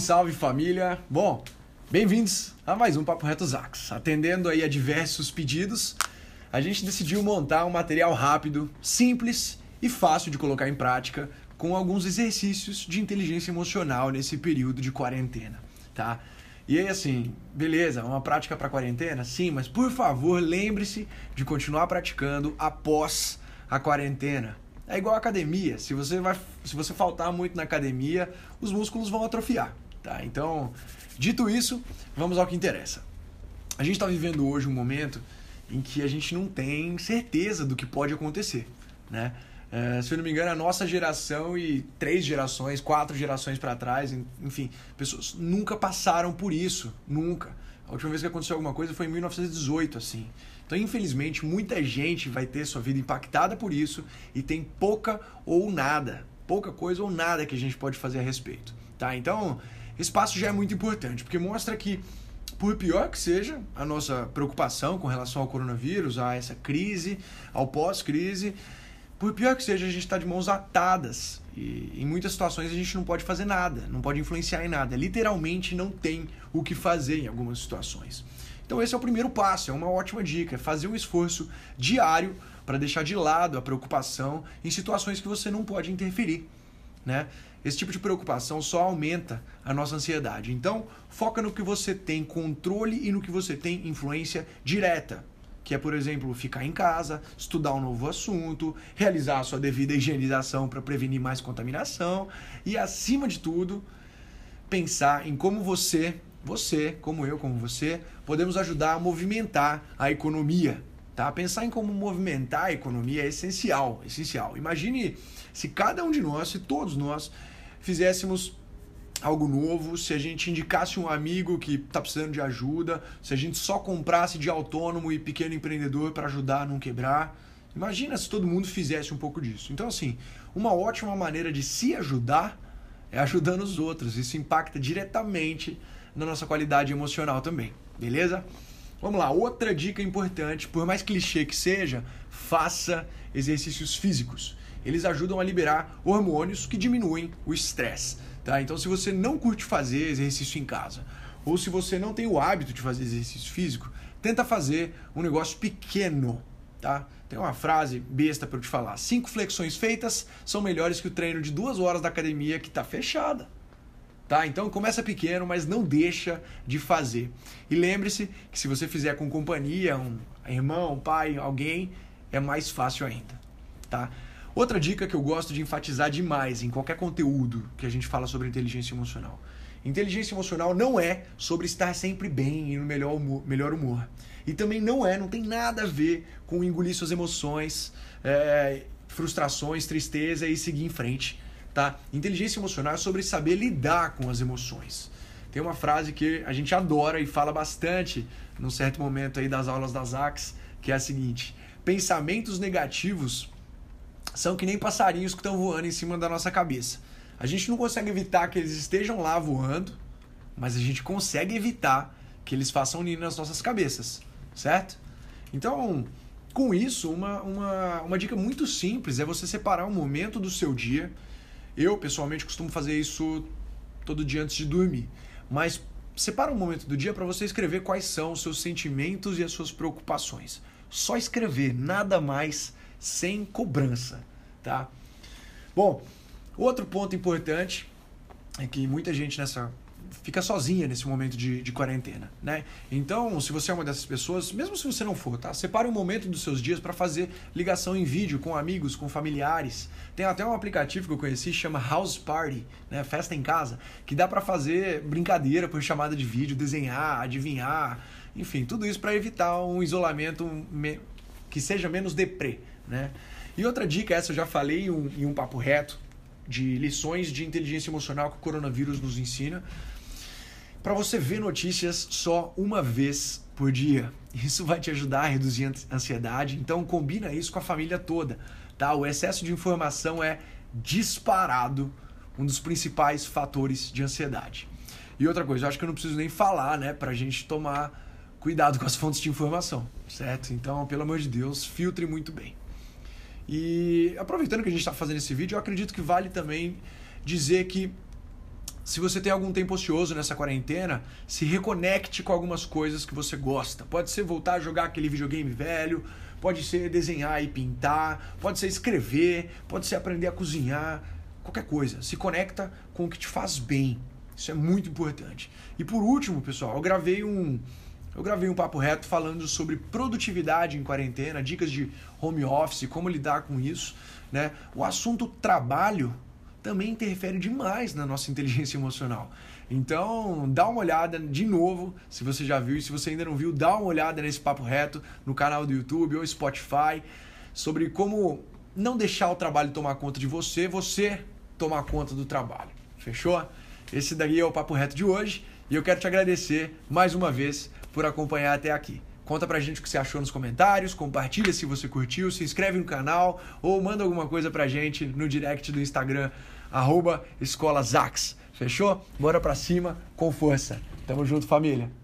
Salve, salve família! Bom, bem-vindos a mais um Papo Reto Zax. Atendendo aí a diversos pedidos, a gente decidiu montar um material rápido, simples e fácil de colocar em prática, com alguns exercícios de inteligência emocional nesse período de quarentena, tá? E aí assim, beleza, uma prática para quarentena? Sim, mas por favor, lembre-se de continuar praticando após a quarentena. É igual academia. Se você, vai, se você faltar muito na academia, os músculos vão atrofiar. Tá? Então, dito isso, vamos ao que interessa. A gente está vivendo hoje um momento em que a gente não tem certeza do que pode acontecer. Né? É, se eu não me engano, a nossa geração e três gerações, quatro gerações para trás, enfim, pessoas nunca passaram por isso. Nunca. A última vez que aconteceu alguma coisa foi em 1918, assim. Então, infelizmente, muita gente vai ter sua vida impactada por isso e tem pouca ou nada, pouca coisa ou nada que a gente pode fazer a respeito, tá? Então, esse passo já é muito importante, porque mostra que por pior que seja a nossa preocupação com relação ao coronavírus, a essa crise, ao pós-crise, por pior que seja, a gente está de mãos atadas. E em muitas situações a gente não pode fazer nada, não pode influenciar em nada. Literalmente não tem o que fazer em algumas situações. Então esse é o primeiro passo, é uma ótima dica, é fazer um esforço diário para deixar de lado a preocupação em situações que você não pode interferir, né? Esse tipo de preocupação só aumenta a nossa ansiedade. Então, foca no que você tem controle e no que você tem influência direta, que é, por exemplo, ficar em casa, estudar um novo assunto, realizar a sua devida higienização para prevenir mais contaminação e, acima de tudo, pensar em como você você, como eu, como você, podemos ajudar a movimentar a economia. Tá? Pensar em como movimentar a economia é essencial, essencial. Imagine se cada um de nós, se todos nós fizéssemos algo novo, se a gente indicasse um amigo que está precisando de ajuda, se a gente só comprasse de autônomo e pequeno empreendedor para ajudar a não quebrar. Imagina se todo mundo fizesse um pouco disso. Então, assim, uma ótima maneira de se ajudar é ajudando os outros. Isso impacta diretamente na nossa qualidade emocional também, beleza? Vamos lá, outra dica importante, por mais clichê que seja, faça exercícios físicos. Eles ajudam a liberar hormônios que diminuem o estresse, tá? Então, se você não curte fazer exercício em casa, ou se você não tem o hábito de fazer exercício físico, tenta fazer um negócio pequeno, tá? Tem uma frase besta para eu te falar: cinco flexões feitas são melhores que o treino de duas horas da academia que está fechada. Tá? Então começa pequeno, mas não deixa de fazer. E lembre-se que se você fizer com companhia, um irmão, um pai, alguém, é mais fácil ainda. Tá? Outra dica que eu gosto de enfatizar demais em qualquer conteúdo que a gente fala sobre inteligência emocional. Inteligência emocional não é sobre estar sempre bem e no melhor humor, melhor humor. E também não é, não tem nada a ver com engolir suas emoções, é, frustrações, tristeza e seguir em frente tá? Inteligência emocional é sobre saber lidar com as emoções. Tem uma frase que a gente adora e fala bastante num certo momento aí das aulas das AX, que é a seguinte: pensamentos negativos são que nem passarinhos que estão voando em cima da nossa cabeça. A gente não consegue evitar que eles estejam lá voando, mas a gente consegue evitar que eles façam ninho nas nossas cabeças, certo? Então, com isso, uma, uma, uma dica muito simples é você separar um momento do seu dia eu, pessoalmente, costumo fazer isso todo dia antes de dormir. Mas separa um momento do dia para você escrever quais são os seus sentimentos e as suas preocupações. Só escrever, nada mais, sem cobrança, tá? Bom, outro ponto importante é que muita gente nessa fica sozinha nesse momento de, de quarentena, né? Então, se você é uma dessas pessoas, mesmo se você não for, tá? Separe um momento dos seus dias para fazer ligação em vídeo com amigos, com familiares. Tem até um aplicativo que eu conheci, chama House Party, né? Festa em casa, que dá para fazer brincadeira por chamada de vídeo, desenhar, adivinhar, enfim, tudo isso para evitar um isolamento que seja menos deprê, né? E outra dica, essa eu já falei em um, em um papo reto, de lições de inteligência emocional que o coronavírus nos ensina, para você ver notícias só uma vez por dia. Isso vai te ajudar a reduzir a ansiedade, então combina isso com a família toda, tá? O excesso de informação é disparado um dos principais fatores de ansiedade. E outra coisa, eu acho que eu não preciso nem falar, né, pra gente tomar cuidado com as fontes de informação, certo? Então, pelo amor de Deus, filtre muito bem. E aproveitando que a gente está fazendo esse vídeo, eu acredito que vale também dizer que se você tem algum tempo ocioso nessa quarentena, se reconecte com algumas coisas que você gosta. Pode ser voltar a jogar aquele videogame velho, pode ser desenhar e pintar, pode ser escrever, pode ser aprender a cozinhar, qualquer coisa. Se conecta com o que te faz bem. Isso é muito importante. E por último, pessoal, eu gravei um eu gravei um papo reto falando sobre produtividade em quarentena, dicas de home office, como lidar com isso, né? O assunto trabalho também interfere demais na nossa inteligência emocional. Então, dá uma olhada de novo, se você já viu, e se você ainda não viu, dá uma olhada nesse papo reto no canal do YouTube ou Spotify sobre como não deixar o trabalho tomar conta de você, você tomar conta do trabalho. Fechou? Esse daí é o papo reto de hoje e eu quero te agradecer mais uma vez por acompanhar até aqui. Conta pra gente o que você achou nos comentários, compartilha se você curtiu, se inscreve no canal ou manda alguma coisa pra gente no direct do Instagram, arroba Escola Zax. Fechou? Bora pra cima, com força. Tamo junto, família.